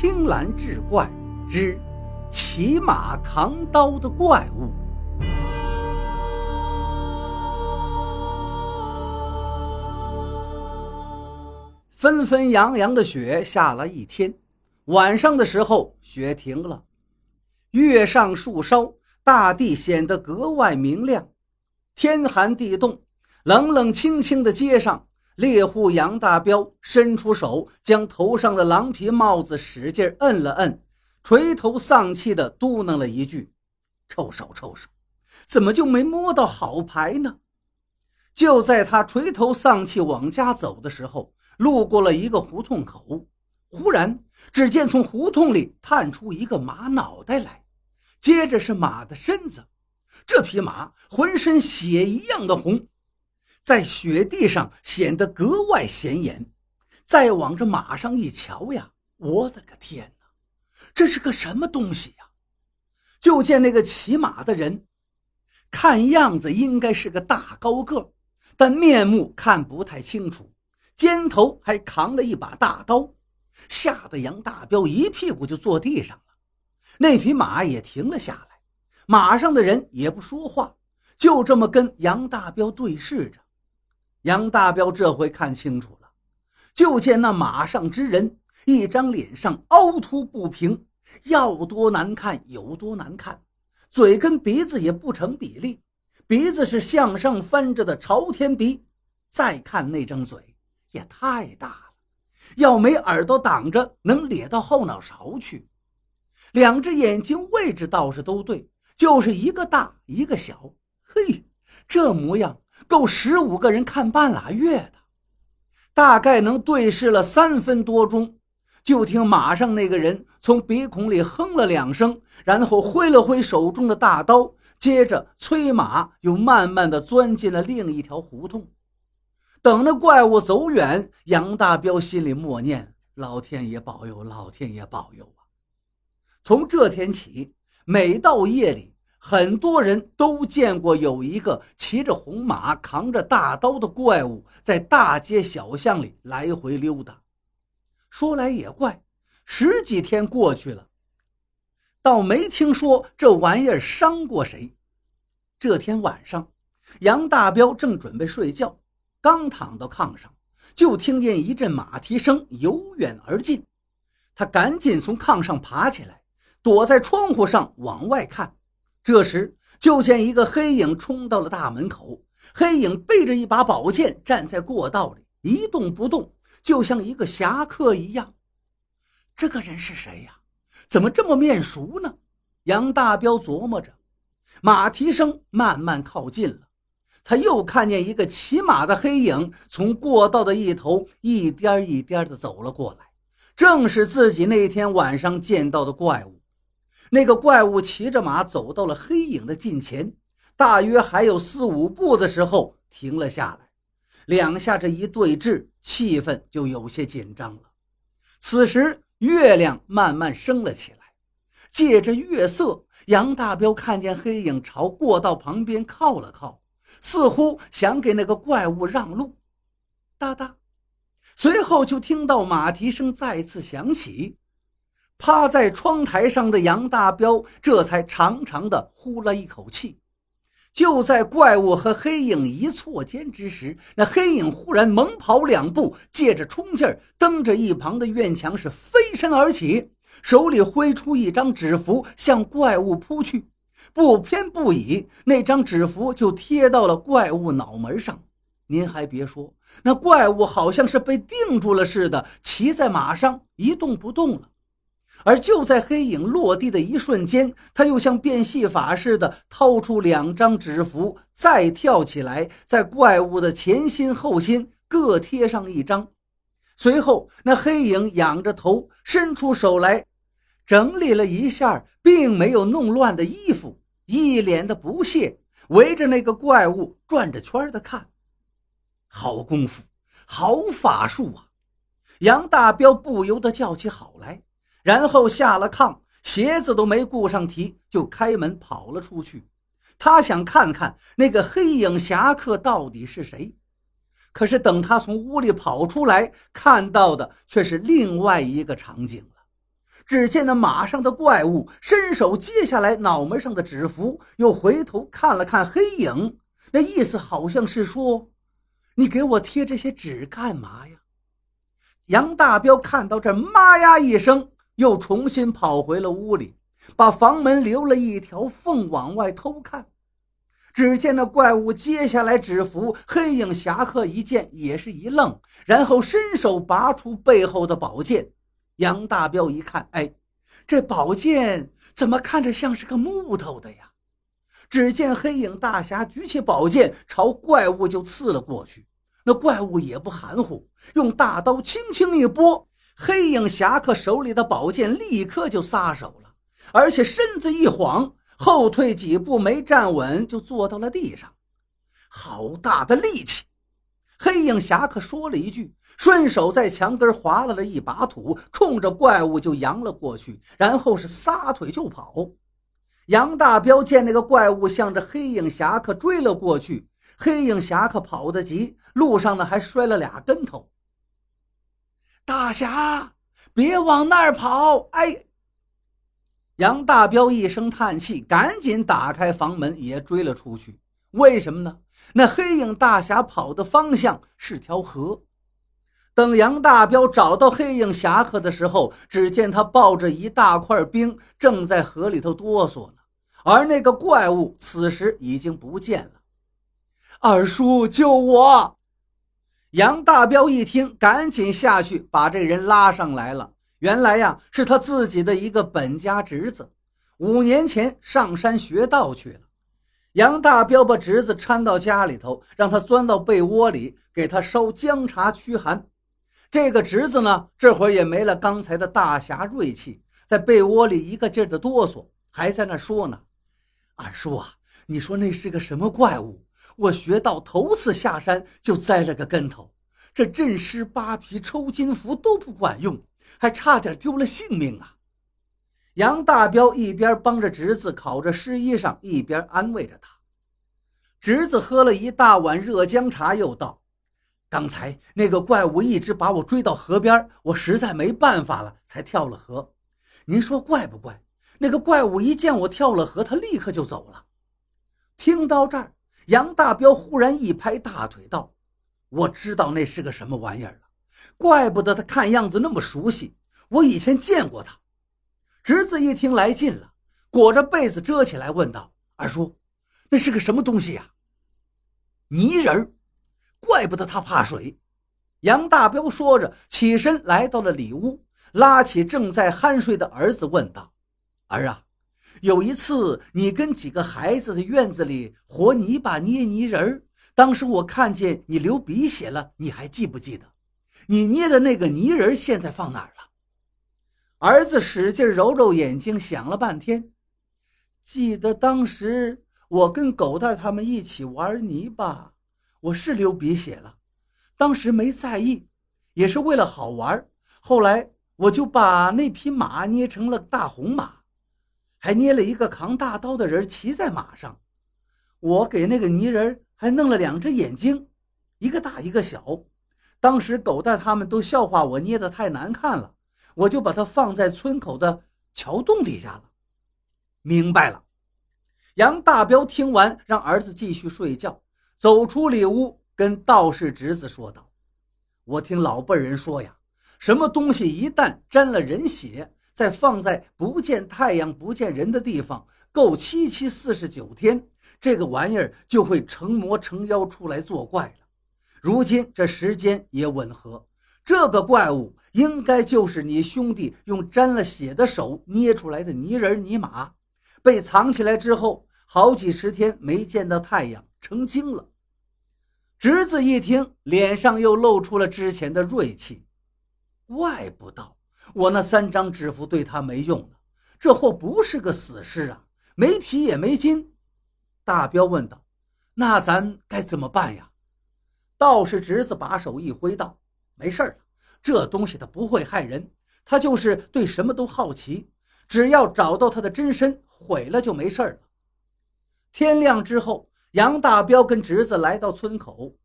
青蓝志怪之骑马扛刀的怪物。纷纷扬扬的雪下了一天，晚上的时候雪停了，月上树梢，大地显得格外明亮。天寒地冻，冷冷清清的街上，猎户杨大彪伸出手，将头上的狼皮帽子使劲摁了摁，垂头丧气地嘟囔了一句：“臭手臭手，怎么就没摸到好牌呢？”就在他垂头丧气往家走的时候，路过了一个胡同口，忽然只见从胡同里探出一个马脑袋来，接着是马的身子。这匹马浑身血一样的红，在雪地上显得格外显眼。再往这马上一瞧呀，我的个天哪，这是个什么东西呀？就见那个骑马的人，看样子应该是个大高个，但面目看不太清楚。肩头还扛了一把大刀，吓得杨大彪一屁股就坐地上了。那匹马也停了下来，马上的人也不说话，就这么跟杨大彪对视着。杨大彪这回看清楚了，就见那马上之人一张脸上凹凸不平，要多难看有多难看，嘴跟鼻子也不成比例，鼻子是向上翻着的朝天鼻，再看那张嘴。也太大了，要没耳朵挡着，能咧到后脑勺去。两只眼睛位置倒是都对，就是一个大一个小。嘿，这模样够十五个人看半拉月的。大概能对视了三分多钟，就听马上那个人从鼻孔里哼了两声，然后挥了挥手中的大刀，接着催马又慢慢的钻进了另一条胡同。等那怪物走远，杨大彪心里默念：“老天爷保佑，老天爷保佑啊！”从这天起，每到夜里，很多人都见过有一个骑着红马、扛着大刀的怪物在大街小巷里来回溜达。说来也怪，十几天过去了，倒没听说这玩意儿伤过谁。这天晚上，杨大彪正准备睡觉。刚躺到炕上，就听见一阵马蹄声由远而近。他赶紧从炕上爬起来，躲在窗户上往外看。这时，就见一个黑影冲到了大门口。黑影背着一把宝剑站在过道里，一动不动，就像一个侠客一样。这个人是谁呀？怎么这么面熟呢？杨大彪琢磨着。马蹄声慢慢靠近了。他又看见一个骑马的黑影从过道的一头一颠一颠地走了过来，正是自己那天晚上见到的怪物。那个怪物骑着马走到了黑影的近前，大约还有四五步的时候停了下来，两下这一对峙，气氛就有些紧张了。此时月亮慢慢升了起来，借着月色，杨大彪看见黑影朝过道旁边靠了靠。似乎想给那个怪物让路，哒哒，随后就听到马蹄声再次响起。趴在窗台上的杨大彪这才长长的呼了一口气。就在怪物和黑影一错肩之时，那黑影忽然猛跑两步，借着冲劲儿，蹬着一旁的院墙是飞身而起，手里挥出一张纸符向怪物扑去。不偏不倚，那张纸符就贴到了怪物脑门上。您还别说，那怪物好像是被定住了似的，骑在马上一动不动了。而就在黑影落地的一瞬间，他又像变戏法似的掏出两张纸符，再跳起来，在怪物的前心后心各贴上一张。随后，那黑影仰着头，伸出手来。整理了一下，并没有弄乱的衣服，一脸的不屑，围着那个怪物转着圈的看。好功夫，好法术啊！杨大彪不由得叫起好来，然后下了炕，鞋子都没顾上提，就开门跑了出去。他想看看那个黑影侠客到底是谁。可是等他从屋里跑出来，看到的却是另外一个场景了。只见那马上的怪物伸手接下来脑门上的纸符，又回头看了看黑影，那意思好像是说：“你给我贴这些纸干嘛呀？”杨大彪看到这，妈呀一声，又重新跑回了屋里，把房门留了一条缝，往外偷看。只见那怪物接下来纸符，黑影侠客一见也是一愣，然后伸手拔出背后的宝剑。杨大彪一看，哎，这宝剑怎么看着像是个木头的呀？只见黑影大侠举起宝剑，朝怪物就刺了过去。那怪物也不含糊，用大刀轻轻一拨，黑影侠客手里的宝剑立刻就撒手了，而且身子一晃。后退几步没站稳，就坐到了地上。好大的力气！黑影侠客说了一句，顺手在墙根划拉了一把土，冲着怪物就扬了过去，然后是撒腿就跑。杨大彪见那个怪物向着黑影侠客追了过去，黑影侠客跑得急，路上呢还摔了俩跟头。大侠，别往那儿跑！哎。杨大彪一声叹气，赶紧打开房门，也追了出去。为什么呢？那黑影大侠跑的方向是条河。等杨大彪找到黑影侠客的时候，只见他抱着一大块冰，正在河里头哆嗦呢。而那个怪物此时已经不见了。二叔，救我！杨大彪一听，赶紧下去把这人拉上来了。原来呀，是他自己的一个本家侄子，五年前上山学道去了。杨大彪把侄子搀到家里头，让他钻到被窝里，给他烧姜茶驱寒。这个侄子呢，这会儿也没了刚才的大侠锐气，在被窝里一个劲儿的哆嗦，还在那说呢：“二叔啊，你说那是个什么怪物？我学到头次下山就栽了个跟头，这镇尸扒皮抽筋符都不管用。”还差点丢了性命啊！杨大彪一边帮着侄子烤着湿衣裳，一边安慰着他。侄子喝了一大碗热姜茶，又道：“刚才那个怪物一直把我追到河边，我实在没办法了，才跳了河。您说怪不怪？那个怪物一见我跳了河，他立刻就走了。”听到这儿，杨大彪忽然一拍大腿，道：“我知道那是个什么玩意儿了。”怪不得他看样子那么熟悉，我以前见过他。侄子一听来劲了，裹着被子遮起来，问道：“二叔，那是个什么东西呀？”泥人，怪不得他怕水。杨大彪说着，起身来到了里屋，拉起正在酣睡的儿子，问道：“儿啊，有一次你跟几个孩子在院子里和泥巴捏泥人儿，当时我看见你流鼻血了，你还记不记得？”你捏的那个泥人现在放哪儿了？儿子使劲揉揉眼睛，想了半天，记得当时我跟狗蛋他们一起玩泥巴，我是流鼻血了，当时没在意，也是为了好玩。后来我就把那匹马捏成了大红马，还捏了一个扛大刀的人骑在马上。我给那个泥人还弄了两只眼睛，一个大一个小。当时狗蛋他们都笑话我捏的太难看了，我就把它放在村口的桥洞底下了。明白了。杨大彪听完，让儿子继续睡觉，走出里屋，跟道士侄子说道：“我听老辈人说呀，什么东西一旦沾了人血，再放在不见太阳、不见人的地方，够七七四十九天，这个玩意儿就会成魔成妖出来作怪了。”如今这时间也吻合，这个怪物应该就是你兄弟用沾了血的手捏出来的泥人泥马，被藏起来之后，好几十天没见到太阳，成精了。侄子一听，脸上又露出了之前的锐气，怪不得我那三张纸符对他没用呢，这货不是个死尸啊，没皮也没筋。大彪问道：“那咱该怎么办呀？”道士侄子把手一挥，道：“没事了，这东西它不会害人，他就是对什么都好奇。只要找到他的真身，毁了就没事了。”天亮之后，杨大彪跟侄子来到村口，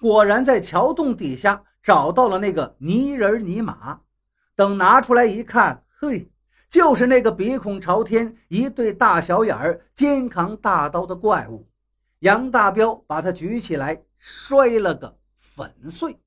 果然在桥洞底下找到了那个泥人泥马。等拿出来一看，嘿，就是那个鼻孔朝天、一对大小眼儿、肩扛大刀的怪物。杨大彪把他举起来，摔了个粉碎。